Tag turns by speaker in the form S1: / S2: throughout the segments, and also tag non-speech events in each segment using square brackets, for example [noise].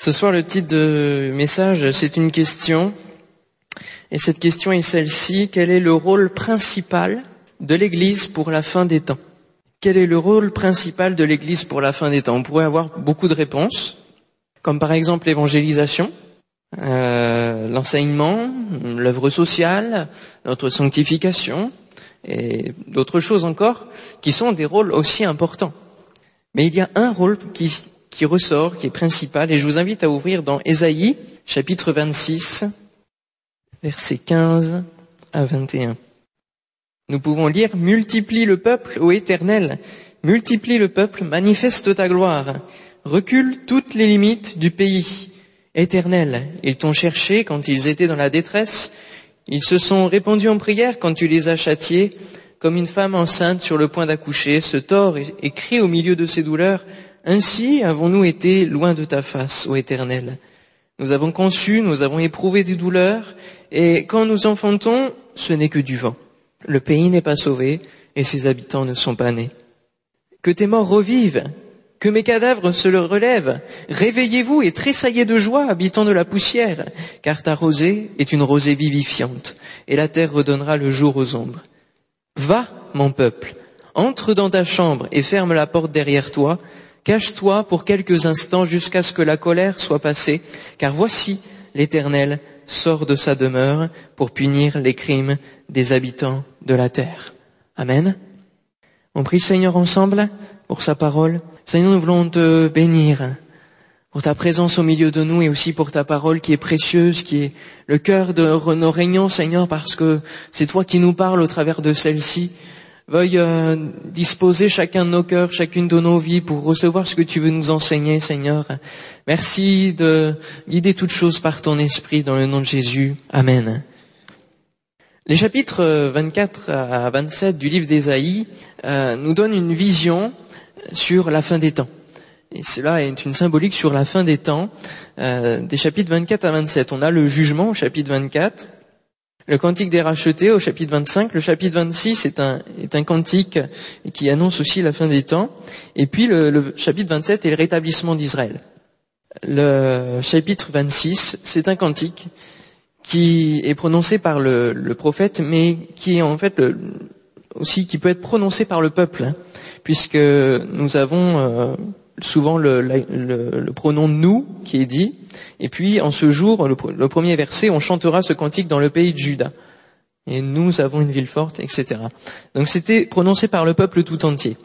S1: Ce soir, le titre de message, c'est une question. Et cette question est celle-ci. Quel est le rôle principal de l'Église pour la fin des temps? Quel est le rôle principal de l'Église pour la fin des temps? On pourrait avoir beaucoup de réponses, comme par exemple l'évangélisation, euh, l'enseignement, l'œuvre sociale, notre sanctification, et d'autres choses encore, qui sont des rôles aussi importants. Mais il y a un rôle qui qui ressort, qui est principal, et je vous invite à ouvrir dans Ésaïe, chapitre 26, versets 15 à 21. Nous pouvons lire Multiplie le peuple, ô Éternel, multiplie le peuple, manifeste ta gloire, recule toutes les limites du pays. Éternel, ils t'ont cherché quand ils étaient dans la détresse, ils se sont répandus en prière quand tu les as châtiés, comme une femme enceinte sur le point d'accoucher, se tord et crie au milieu de ses douleurs, ainsi avons-nous été loin de ta face, ô Éternel. Nous avons conçu, nous avons éprouvé des douleurs, et quand nous enfantons, ce n'est que du vent. Le pays n'est pas sauvé, et ses habitants ne sont pas nés. Que tes morts revivent, que mes cadavres se le relèvent. Réveillez-vous et tressaillez de joie, habitants de la poussière, car ta rosée est une rosée vivifiante, et la terre redonnera le jour aux ombres. Va, mon peuple, entre dans ta chambre et ferme la porte derrière toi, Cache-toi pour quelques instants jusqu'à ce que la colère soit passée, car voici l'Éternel sort de sa demeure pour punir les crimes des habitants de la terre. Amen. On prie Seigneur ensemble pour sa parole. Seigneur, nous voulons te bénir pour ta présence au milieu de nous et aussi pour ta parole qui est précieuse, qui est le cœur de nos réunions, Seigneur, parce que c'est toi qui nous parles au travers de celle-ci veuille euh, disposer chacun de nos cœurs, chacune de nos vies pour recevoir ce que tu veux nous enseigner, Seigneur. Merci de guider toutes choses par ton esprit dans le nom de Jésus. Amen. Les chapitres 24 à 27 du livre d'Ésaïe euh, nous donnent une vision sur la fin des temps. Et cela est une symbolique sur la fin des temps. Euh, des chapitres 24 à 27, on a le jugement au chapitre 24 le cantique des rachetés au chapitre 25. Le chapitre 26 est un, cantique qui annonce aussi la fin des temps. Et puis le, chapitre 27 est le rétablissement d'Israël. Le chapitre 26, c'est un cantique qui est prononcé par le, prophète, mais qui est en fait aussi qui peut être prononcé par le peuple, hein, puisque nous avons euh, souvent le, pronom nous qui est dit, et puis en ce jour, le, premier verset, on chantera ce cantique dans le pays de Juda. Et nous avons une ville forte, etc. Donc c'était prononcé par le peuple tout entier.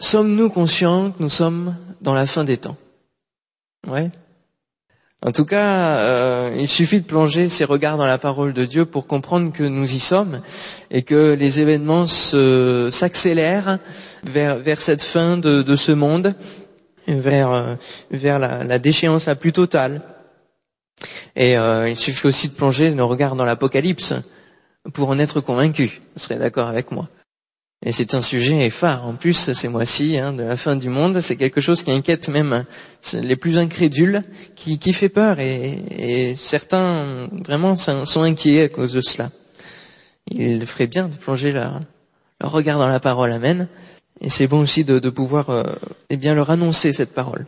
S1: Sommes-nous conscients que nous sommes dans la fin des temps? Ouais. En tout cas, euh, il suffit de plonger ses regards dans la parole de Dieu pour comprendre que nous y sommes et que les événements s'accélèrent vers, cette fin de, ce monde, vers, euh, la, déchéance la plus totale. Et euh, il suffit aussi de plonger nos regards dans l'Apocalypse pour en être convaincu. Vous serez d'accord avec moi. Et c'est un sujet phare. En plus, ces mois-ci, hein, de la fin du monde, c'est quelque chose qui inquiète même les plus incrédules, qui, qui fait peur. Et, certains, vraiment, sont inquiets à cause de cela. Il ferait bien de plonger leur, regard dans la parole. Amen. Et c'est bon aussi de, pouvoir euh, eh bien leur annoncer cette parole.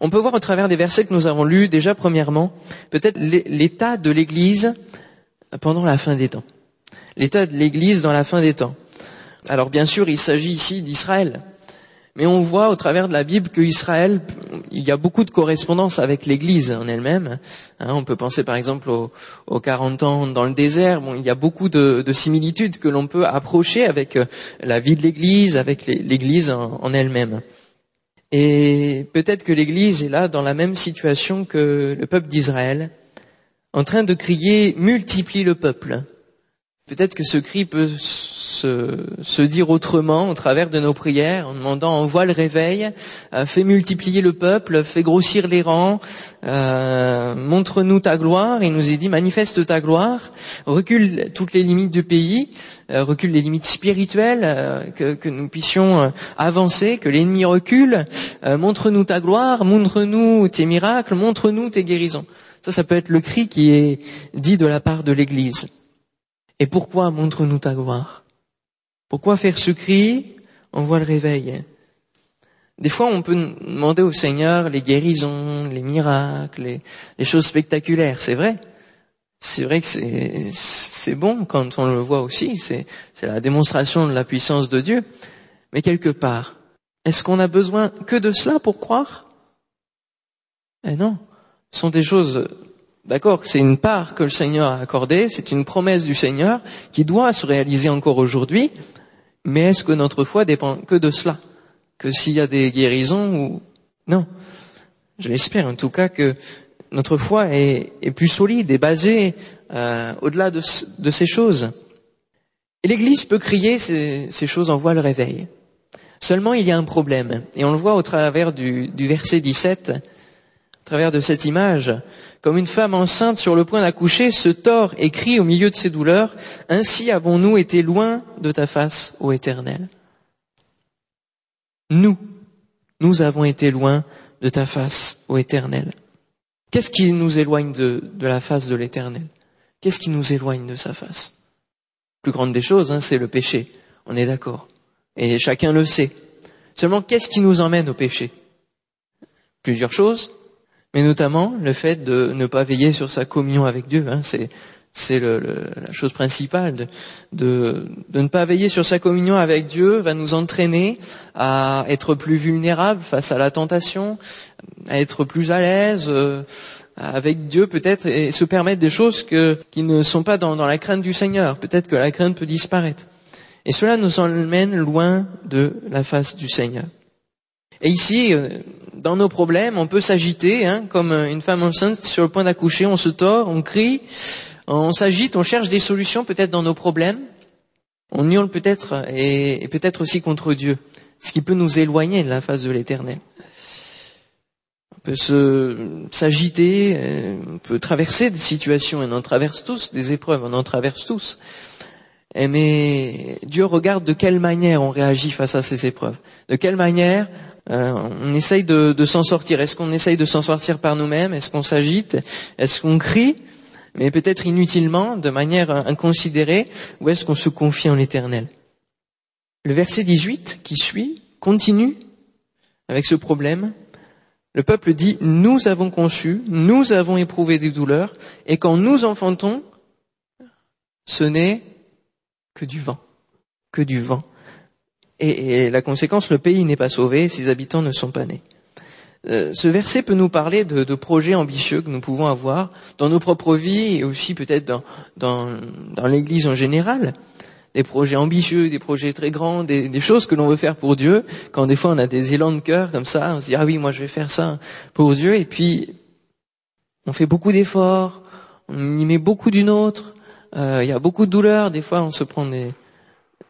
S1: On peut voir au travers des versets que nous avons lus déjà premièrement peut-être l'état de l'Église pendant la fin des temps. L'état de l'Église dans la fin des temps. Alors bien sûr, il s'agit ici d'Israël. Mais on voit au travers de la Bible qu'Israël, il y a beaucoup de correspondance avec l'Église en elle-même. Hein, on peut penser par exemple aux, 40 ans dans le désert. Bon, il y a beaucoup de, similitudes que l'on peut approcher avec euh, la vie de l'Église, avec l'Église en, elle-même. Et peut-être que l'Église est là dans la même situation que le peuple d'Israël, en train de crier ⁇ multiplie le peuple ⁇ Peut-être que ce cri peut se, dire autrement au travers de nos prières en demandant envoie le réveil, euh, fais multiplier le peuple, fais grossir les rangs, euh, montre-nous ta gloire. Il nous est dit manifeste ta gloire, recule toutes les limites du pays, euh, recule les limites spirituelles, que, que, nous puissions avancer, que l'ennemi recule. montre-nous ta gloire, montre-nous tes miracles, montre-nous tes guérisons. Ça, ça peut être le cri qui est dit de la part de l'Église. Et pourquoi montre-nous ta gloire? Pourquoi faire ce cri On voit le réveil. Des fois, on peut demander au Seigneur les guérisons, les miracles, les, les choses spectaculaires, c'est vrai. C'est vrai que c'est bon quand on le voit aussi, c'est la démonstration de la puissance de Dieu. Mais quelque part, est-ce qu'on a besoin que de cela pour croire? Eh non, ce sont des choses, d'accord, c'est une part que le Seigneur a accordée, c'est une promesse du Seigneur qui doit se réaliser encore aujourd'hui, mais est-ce que notre foi dépend que de cela? Que s'il y a des guérisons ou... Non? Je l'espère en tout cas que notre foi est, plus solide et basée euh, au-delà de, ces choses. Et l'Église peut crier ces, choses en voie le réveil. Seulement, il y a un problème, et on le voit au travers du, verset 17, au travers de cette image, comme une femme enceinte sur le point d'accoucher se tord et crie au milieu de ses douleurs, ainsi avons-nous été loin de ta face, ô Éternel. Nous, nous avons été loin de ta face, ô Éternel. Qu'est-ce qui nous éloigne de, la face de l'Éternel? Qu'est-ce qui nous éloigne de sa face? Plus grande des choses, hein, c'est le péché. On est d'accord. Et chacun le sait. Seulement, qu'est-ce qui nous emmène au péché? Plusieurs choses, mais notamment le fait de ne pas veiller sur sa communion avec Dieu. Hein, c'est la chose principale de, ne pas veiller sur sa communion avec Dieu va nous entraîner à être plus vulnérables face à la tentation, à être plus à l'aise euh, avec Dieu peut-être et se permettre des choses qui ne sont pas dans, dans la crainte du Seigneur. Peut-être que la crainte peut disparaître. Et cela nous emmène loin de la face du Seigneur. Et ici, euh, dans nos problèmes, on peut s'agiter, hein, comme une femme enceinte sur le point d'accoucher, on se tord, on crie, on s'agite, on cherche des solutions peut-être dans nos problèmes, on hurle peut-être et, peut-être aussi contre Dieu, ce qui peut nous éloigner de la face de l'Éternel. On peut s'agiter, euh, on peut traverser des situations, et on en traverse tous, des épreuves, on en traverse tous. Mais Dieu regarde de quelle manière on réagit face à ces épreuves, de quelle manière euh, on essaye de, de s'en sortir. Est-ce qu'on essaye de s'en sortir par nous-mêmes? Est-ce qu'on s'agite? Est-ce qu'on crie? Mais peut-être inutilement, de manière inconsidérée, ou est-ce qu'on se confie en l'éternel? Le verset 18 qui suit continue avec ce problème. Le peuple dit, nous avons conçu, nous avons éprouvé des douleurs, et quand nous enfantons, ce n'est que du vent, que du vent. Et, la conséquence, le pays n'est pas sauvé, ses habitants ne sont pas nés. Euh, ce verset peut nous parler de, projets ambitieux que nous pouvons avoir dans nos propres vies et aussi peut-être dans, dans, dans l'Église en général. Des projets ambitieux, des projets très grands, des, des choses que l'on veut faire pour Dieu. Quand des fois on a des élans de cœur comme ça, on se dit ah oui moi je vais faire ça pour Dieu et puis on fait beaucoup d'efforts, on y met beaucoup d'une autre. Euh, il y a beaucoup de douleurs, des fois on se prend des,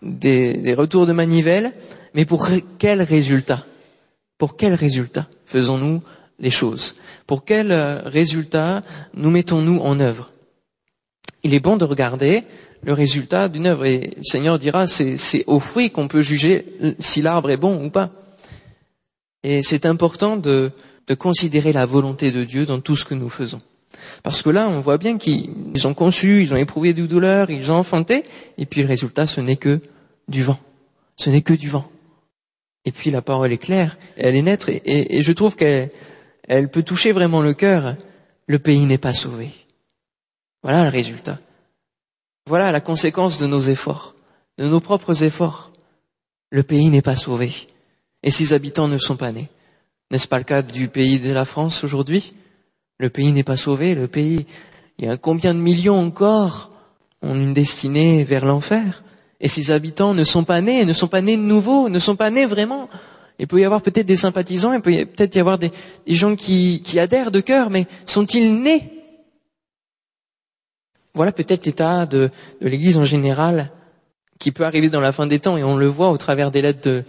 S1: des, retours de manivelle, mais pour quel résultat? Pour quel résultat faisons-nous les choses? Pour quel euh, résultat nous mettons-nous en œuvre? Il est bon de regarder le résultat d'une œuvre. Et le Seigneur dira c'est au fruit qu'on peut juger si l'arbre est bon ou pas. Et c'est important de, de considérer la volonté de Dieu dans tout ce que nous faisons. Parce que là, on voit bien qu'ils ont conçu, ils ont éprouvé du douleur, ils ont enfanté, et puis le résultat, ce n'est que du vent. Ce n'est que du vent. Et puis la parole est claire, elle est nette, et, je trouve qu'elle elle peut toucher vraiment le cœur. Le pays n'est pas sauvé. Voilà le résultat. Voilà la conséquence de nos efforts, de nos propres efforts. Le pays n'est pas sauvé. Et ses habitants ne sont pas nés. N'est-ce pas le cas du pays de la France aujourd'hui? Le pays n'est pas sauvé. Le pays, il y a combien de millions encore ont une destinée vers l'enfer? Et ses habitants ne sont pas nés, ne sont pas nés de nouveau, ne sont pas nés vraiment. Il peut y avoir peut-être des sympathisants, il peut peut-être y avoir des, gens qui, adhèrent de cœur, mais sont-ils nés? Voilà peut-être l'état de, l'Église en général qui peut arriver dans la fin des temps, et on le voit au travers des lettres de,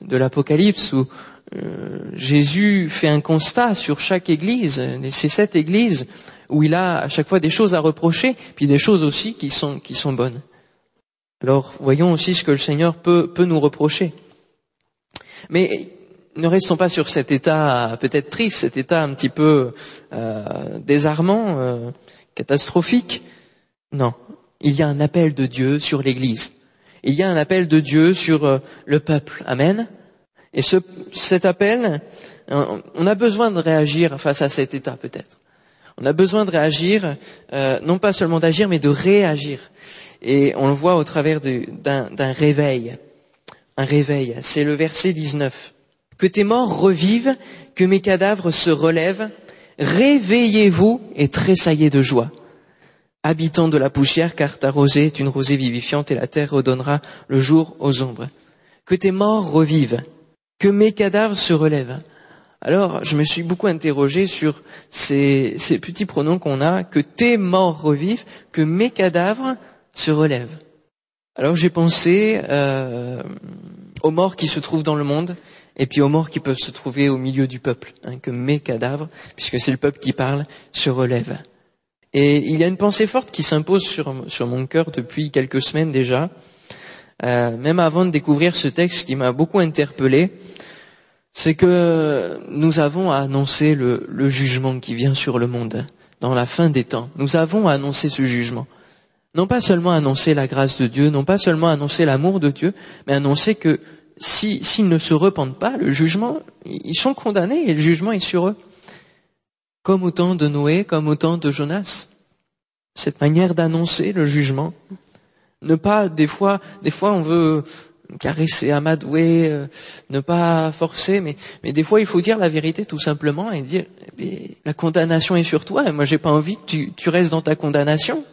S1: de l'Apocalypse, où euh, Jésus fait un constat sur chaque Église, ces sept Églises, où il a à chaque fois des choses à reprocher, puis des choses aussi qui sont, qui sont bonnes. Alors voyons aussi ce que le Seigneur peut, peut nous reprocher. Mais ne restons pas sur cet état peut-être triste, cet état un petit peu euh, désarmant, euh, catastrophique. Non, il y a un appel de Dieu sur l'Église. Il y a un appel de Dieu sur euh, le peuple. Amen. Et ce, cet appel, on a besoin de réagir face à cet état peut-être. On a besoin de réagir, euh, non pas seulement d'agir, mais de réagir. Et on le voit au travers d'un réveil. Un réveil. C'est le verset 19. Que tes morts revivent, que mes cadavres se relèvent. Réveillez-vous et tressaillez de joie. Habitants de la poussière, car ta rosée est une rosée vivifiante et la terre redonnera le jour aux ombres. Que tes morts revivent, que mes cadavres se relèvent. Alors, je me suis beaucoup interrogé sur ces, petits pronoms qu'on a, que tes morts revivent, que mes cadavres se relèvent. Alors j'ai pensé euh, aux morts qui se trouvent dans le monde, et puis aux morts qui peuvent se trouver au milieu du peuple, hein, que mes cadavres, puisque c'est le peuple qui parle, se relèvent. Et il y a une pensée forte qui s'impose sur, mon cœur depuis quelques semaines déjà, euh, même avant de découvrir ce texte qui m'a beaucoup interpellé c'est que nous avons à annoncer le, jugement qui vient sur le monde dans la fin des temps. Nous avons à annoncer ce jugement. Non pas seulement annoncer la grâce de Dieu, non pas seulement annoncer l'amour de Dieu, mais annoncer que s'ils ne se repentent pas, le jugement, ils sont condamnés et le jugement est sur eux. Comme au de Noé, comme au temps de Jonas. Cette manière d'annoncer le jugement. Ne pas, des fois, des fois on veut caresser, amadouer, euh, ne pas forcer, mais, mais des fois il faut dire la vérité tout simplement et dire eh la condamnation est sur toi et moi j'ai pas envie que tu, tu restes dans ta condamnation.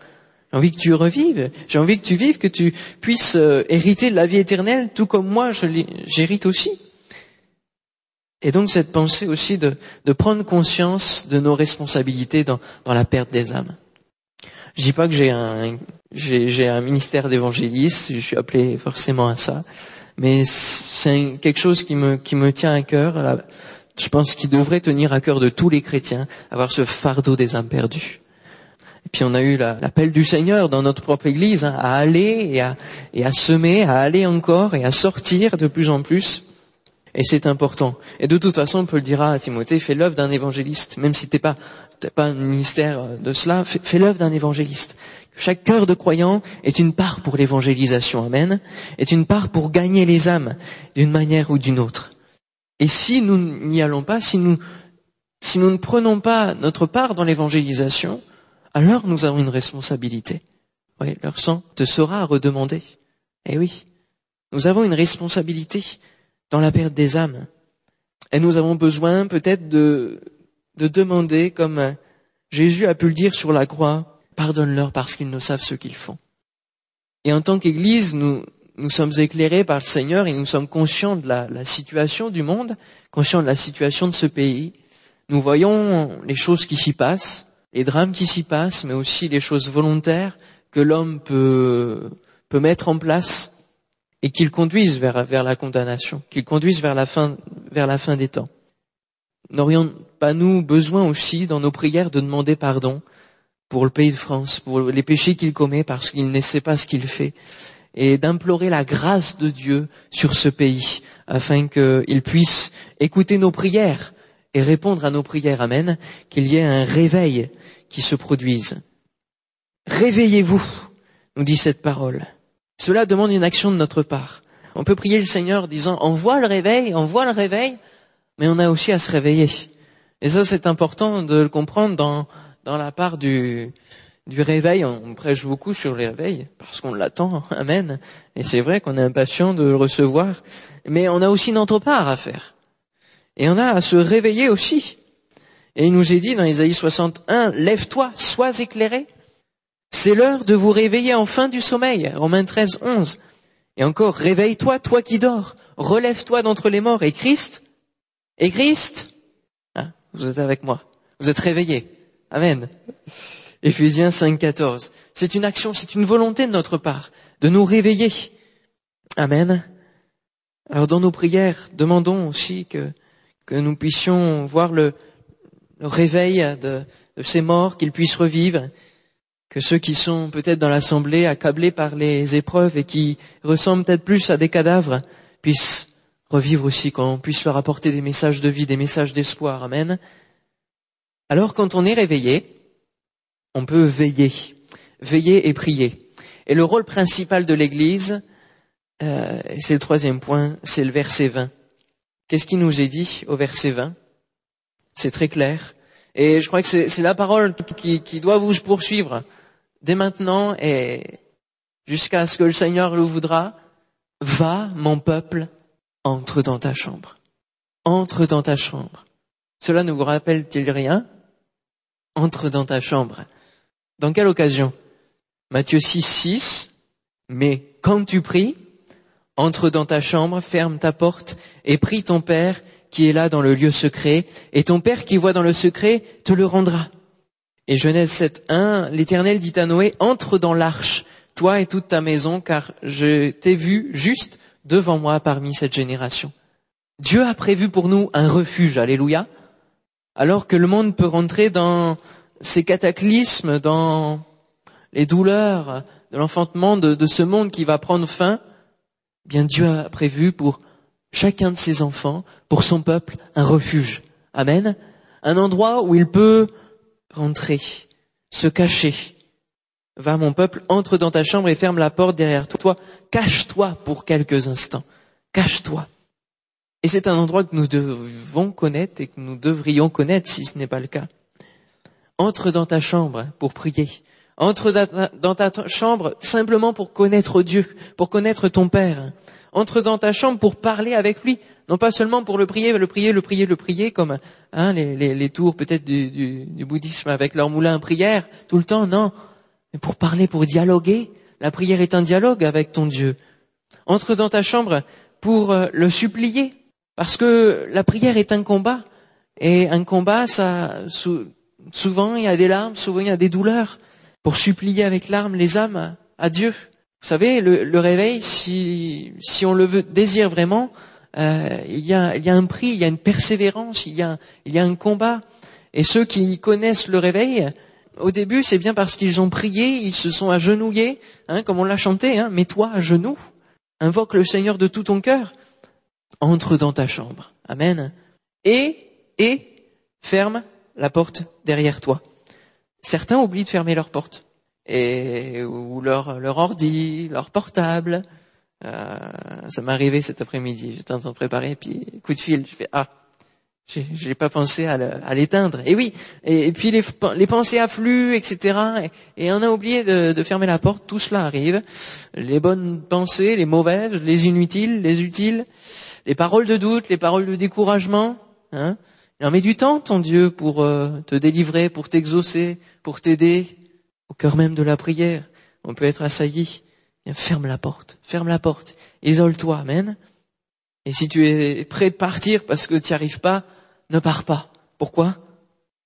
S1: J'ai envie que tu revives, j'ai envie que tu vives, que tu puisses euh, hériter de la vie éternelle, tout comme moi j'hérite aussi. Et donc cette pensée aussi de, prendre conscience de nos responsabilités dans, la perte des âmes. Je dis pas que j'ai un, ministère d'évangéliste, je suis appelé forcément à ça, mais c'est quelque chose qui me, tient à cœur. Je pense qu'il devrait tenir à cœur de tous les chrétiens, avoir ce fardeau des âmes perdues. Et puis on a eu l'appel du Seigneur dans notre propre Église hein, à aller et à semer, à aller encore et à sortir de plus en plus. Et c'est important. Et de toute façon, on peut le dire à Timothée, fais l'œuvre d'un évangéliste, même si t'es pas, pas un ministère de cela, fais, l'œuvre d'un évangéliste. Chaque cœur de croyant est une part pour l'évangélisation, amen, est une part pour gagner les âmes d'une manière ou d'une autre. Et si nous n'y allons pas, si nous, si nous ne prenons pas notre part dans l'évangélisation, alors nous avons une responsabilité. Oui, leur sang te sera redemandé. Eh oui, nous avons une responsabilité dans la perte des âmes. Et nous avons besoin peut-être de, de demander, comme Jésus a pu le dire sur la croix, Pardonne-leur parce qu'ils ne savent ce qu'ils font. Et en tant qu'Église, nous, nous sommes éclairés par le Seigneur et nous sommes conscients de la, situation du monde, conscients de la situation de ce pays. Nous voyons les choses qui s'y passent, les drames qui s'y passent, mais aussi les choses volontaires que l'homme peut mettre en place et qu'ils conduisent vers, la condamnation, qu'ils conduisent vers la fin, vers la fin des temps. N'aurions pas nous besoin aussi dans nos prières de demander pardon pour le pays de France, pour les péchés qu'il commet parce qu'il ne sait pas ce qu'il fait, et d'implorer la grâce de Dieu sur ce pays, afin qu'il puisse écouter nos prières et répondre à nos prières. Amen. Qu'il y ait un réveil qui se produise. Réveillez-vous, nous dit cette parole. Cela demande une action de notre part. On peut prier le Seigneur disant, envoie le réveil, envoie le réveil, mais on a aussi à se réveiller. Et ça, c'est important de le comprendre dans, dans la part du, du réveil, on prêche beaucoup sur le réveil parce qu'on l'attend, [laughs] amen. Et c'est vrai qu'on est impatient de le recevoir, mais on a aussi notre part à faire. Et on a à se réveiller aussi. Et il nous est dit dans Isaïe 61, lève-toi, sois éclairé. C'est l'heure de vous réveiller enfin du sommeil. Romains 13, 11. Et encore, réveille-toi, toi qui dors. Relève-toi d'entre les morts. Et Christ? Et Christ? Ah, vous êtes avec moi. Vous êtes réveillés. Amen. Éphésiens 5, 14. C'est une action, c'est une volonté de notre part de nous réveiller. Amen. Alors dans nos prières, demandons aussi que, que nous puissions voir le, réveil de ces morts, qu'ils puissent revivre, que ceux qui sont peut-être dans l'assemblée accablés par les épreuves et qui ressemblent peut-être plus à des cadavres puissent revivre aussi, qu'on puisse leur apporter des messages de vie, des messages d'espoir. Amen. Alors quand on est réveillé, on peut veiller, veiller et prier. Et le rôle principal de l'Église, euh, c'est le troisième point, c'est le verset 20. Qu'est-ce qui nous est dit au verset 20 C'est très clair. Et je crois que c'est la parole qui, qui, doit vous poursuivre dès maintenant et jusqu'à ce que le Seigneur le voudra. Va, mon peuple, entre dans ta chambre. Entre dans ta chambre. Cela ne vous rappelle-t-il rien? Entre dans ta chambre. Dans quelle occasion? Matthieu 6, 6. Mais quand tu pries, entre dans ta chambre, ferme ta porte et prie ton Père qui est là dans le lieu secret, et ton Père qui voit dans le secret te le rendra. Et Genèse 7, 1, l'Éternel dit à Noé, entre dans l'arche, toi et toute ta maison, car je t'ai vu juste devant moi parmi cette génération. Dieu a prévu pour nous un refuge, alléluia, alors que le monde peut rentrer dans ces cataclysmes, dans les douleurs de l'enfantement de, de, ce monde qui va prendre fin, bien Dieu a prévu pour chacun de ses enfants, pour son peuple, un refuge. Amen. Un endroit où il peut rentrer, se cacher. Va mon peuple, entre dans ta chambre et ferme la porte derrière toi. Cache-toi pour quelques instants. Cache-toi. Et c'est un endroit que nous devons connaître et que nous devrions connaître si ce n'est pas le cas. Entre dans ta chambre pour prier. Entre dans ta chambre simplement pour connaître Dieu, pour connaître ton Père. Entre dans ta chambre pour parler avec lui, non pas seulement pour le prier, le prier, le prier, le prier, comme hein, les, les, tours peut-être du, bouddhisme avec leur moulin à prière tout le temps, non, mais pour parler, pour dialoguer. La prière est un dialogue avec ton Dieu. Entre dans ta chambre pour euh, le supplier, parce que la prière est un combat, et un combat, ça, souvent il y a des larmes, souvent il y a des douleurs, pour supplier avec larmes les âmes à Dieu. Vous savez, le, réveil, si, on le veut, désire vraiment, euh, il, y a, il y a un prix, il y a une persévérance, il y a, il y a un combat. Et ceux qui connaissent le réveil, au début, c'est bien parce qu'ils ont prié, ils se sont agenouillés, hein, comme on l'a chanté, hein, mets-toi à genoux, invoque le Seigneur de tout ton cœur, entre dans ta chambre. Amen. Et, et, ferme la porte derrière toi. Certains oublient de fermer leur porte et ou leur leur ordi, leur portable. Euh, ça m'est arrivé cet après-midi. J'étais en train de préparer, puis coup de fil, je fais ah, j'ai pas pensé à l'éteindre. Et oui, et, puis les, les, pensées affluent, etc. Et, et, on a oublié de, de, fermer la porte. Tout cela arrive. Les bonnes pensées, les mauvaises, les inutiles, les utiles, les paroles de doute, les paroles de découragement. Hein. Il en met du temps, ton Dieu, pour euh, te délivrer, pour t'exaucer, pour t'aider au cœur même de la prière, on peut être assailli. ferme la porte, ferme la porte, isole-toi, amen. Et si tu es prêt de partir parce que tu n'y arrives pas, ne pars pas. Pourquoi?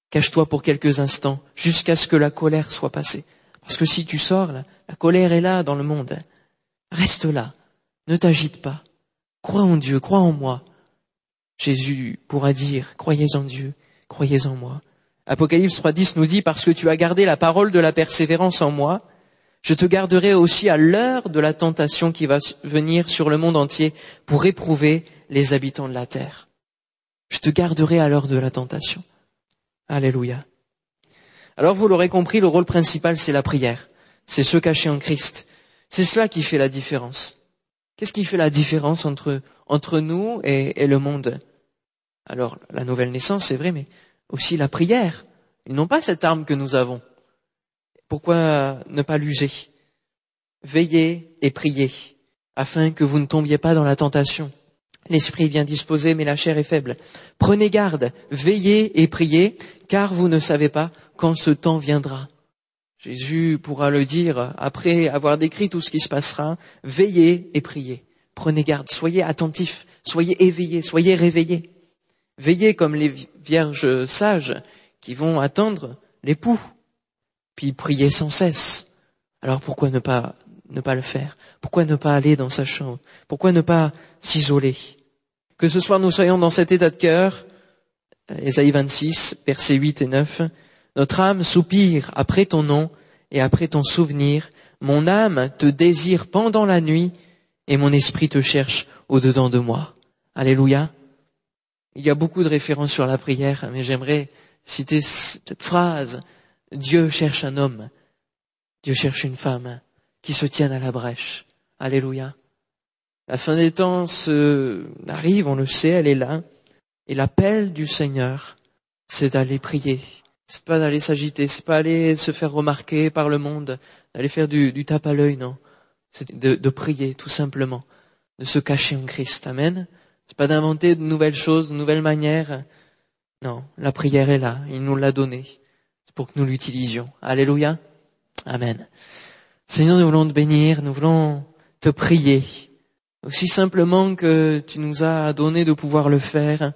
S1: Cache-toi pour quelques instants, jusqu'à ce que la colère soit passée. Parce que si tu sors, la, la colère est là dans le monde. Reste là, ne t'agite pas. Crois en Dieu, crois en moi. Jésus pourra dire, croyez en Dieu, croyez en moi. Apocalypse 3.10 nous dit, parce que tu as gardé la parole de la persévérance en moi, je te garderai aussi à l'heure de la tentation qui va venir sur le monde entier pour éprouver les habitants de la terre. Je te garderai à l'heure de la tentation. Alléluia. Alors vous l'aurez compris, le rôle principal, c'est la prière. C'est se cacher en Christ. C'est cela qui fait la différence. Qu'est-ce qui fait la différence entre, entre nous et, et le monde? Alors, la nouvelle naissance, c'est vrai, mais aussi la prière. Ils n'ont pas cette arme que nous avons. Pourquoi ne pas l'user? Veillez et priez, afin que vous ne tombiez pas dans la tentation. L'esprit est bien disposé, mais la chair est faible. Prenez garde, veillez et priez, car vous ne savez pas quand ce temps viendra. Jésus pourra le dire après avoir décrit tout ce qui se passera. Veillez et priez. Prenez garde, soyez attentifs, soyez éveillés, soyez réveillés. Veillez comme les vierges sages qui vont attendre l'époux, puis prier sans cesse. Alors pourquoi ne pas ne pas le faire? Pourquoi ne pas aller dans sa chambre? Pourquoi ne pas s'isoler? Que ce soir nous soyons dans cet état de cœur, Ésaïe 26, versets 8 et 9, notre âme soupire après ton nom et après ton souvenir, mon âme te désire pendant la nuit et mon esprit te cherche au-dedans de moi. Alléluia. Il y a beaucoup de références sur la prière, mais j'aimerais citer cette phrase. Dieu cherche un homme, Dieu cherche une femme qui se tienne à la brèche. Alléluia. La fin des temps arrive, on le sait, elle est là. Et l'appel du Seigneur, c'est d'aller prier. C'est pas d'aller s'agiter, c'est pas aller se faire remarquer par le monde, d'aller faire du, tape à l'œil, non. C'est de, prier, tout simplement. De se cacher en Christ. Amen. C'est pas d'inventer de nouvelles choses, de nouvelles manières. Non. La prière est là. Il nous l'a donnée. C'est pour que nous l'utilisions. Alléluia. Amen. Seigneur, nous voulons te bénir, nous voulons te prier. Aussi simplement que tu nous as donné de pouvoir le faire.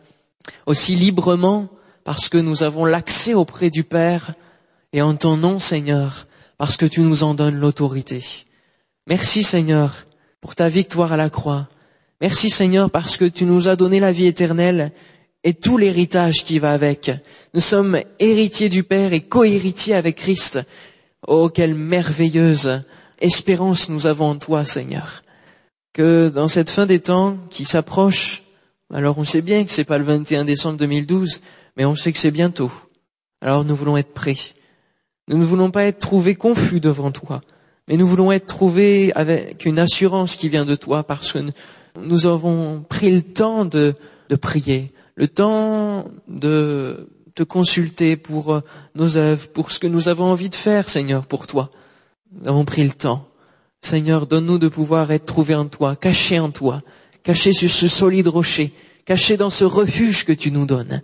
S1: Aussi librement parce que nous avons l'accès auprès du Père et en ton nom, Seigneur, parce que tu nous en donnes l'autorité. Merci, Seigneur, pour ta victoire à la croix. Merci, Seigneur, parce que tu nous as donné la vie éternelle et tout l'héritage qui va avec. Nous sommes héritiers du Père et co-héritiers avec Christ. Oh, quelle merveilleuse espérance nous avons en toi, Seigneur. Que dans cette fin des temps qui s'approche, alors on sait bien que c'est pas le 21 décembre 2012, mais on sait que c'est bientôt. Alors nous voulons être prêts. Nous ne voulons pas être trouvés confus devant toi, mais nous voulons être trouvés avec une assurance qui vient de toi parce que nous avons pris le temps de, prier, le temps de te consulter pour euh, nos œuvres, pour ce que nous avons envie de faire, Seigneur, pour toi. Nous avons pris le temps. Seigneur, donne-nous de pouvoir être trouvés en toi, cachés en toi, cachés sur ce solide rocher, cachés dans ce refuge que tu nous donnes.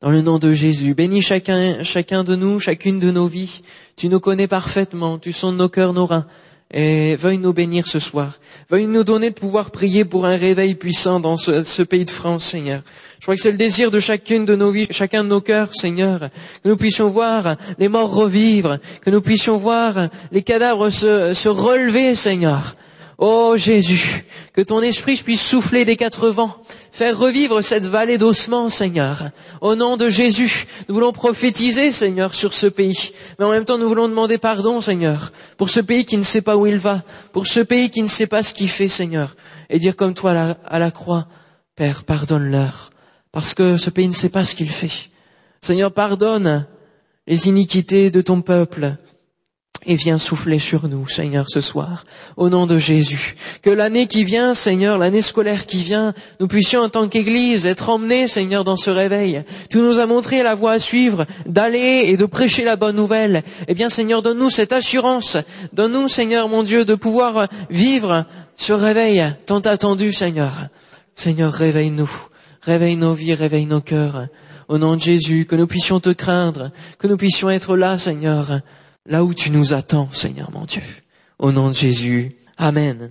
S1: Dans le nom de Jésus, bénis chacun, chacun de nous, chacune de nos vies. Tu nous connais parfaitement, tu sondes nos cœurs, nos reins. Et veuille nous bénir ce soir. Veuille nous donner de pouvoir prier pour un réveil puissant dans ce, pays de France, Seigneur. Je crois que c'est le désir de chacune de nos vies, chacun de nos cœurs, Seigneur, que nous puissions voir les morts revivre, que nous puissions voir les cadavres se, se relever, Seigneur. Oh Jésus, que ton esprit puisse souffler des quatre vents, faire revivre cette vallée d'ossements, Seigneur. Au nom de Jésus, nous voulons prophétiser, Seigneur, sur ce pays. Mais en même temps, nous voulons demander pardon, Seigneur, pour ce pays qui ne sait pas où il va, pour ce pays qui ne sait pas ce qu'il fait, Seigneur. Et dire comme toi à la, à la croix, Père, pardonne-leur, parce que ce pays ne sait pas ce qu'il fait. Seigneur, pardonne les iniquités de ton peuple et viens souffler sur nous, Seigneur, ce soir, au nom de Jésus. Que l'année qui vient, Seigneur, l'année scolaire qui vient, nous puissions en tant qu'Église être emmenés, Seigneur, dans ce réveil. Tu nous as montré la voie à suivre, d'aller et de prêcher la bonne nouvelle. Eh bien, Seigneur, donne-nous cette assurance. Donne-nous, Seigneur, mon Dieu, de pouvoir vivre ce réveil tant attendu, Seigneur. Seigneur, réveille-nous. Réveille nos vies, réveille nos cœurs. Au nom de Jésus, que nous puissions te craindre, que nous puissions être là, Seigneur, là où tu nous attends, Seigneur mon Dieu. Au nom de Jésus. Amen.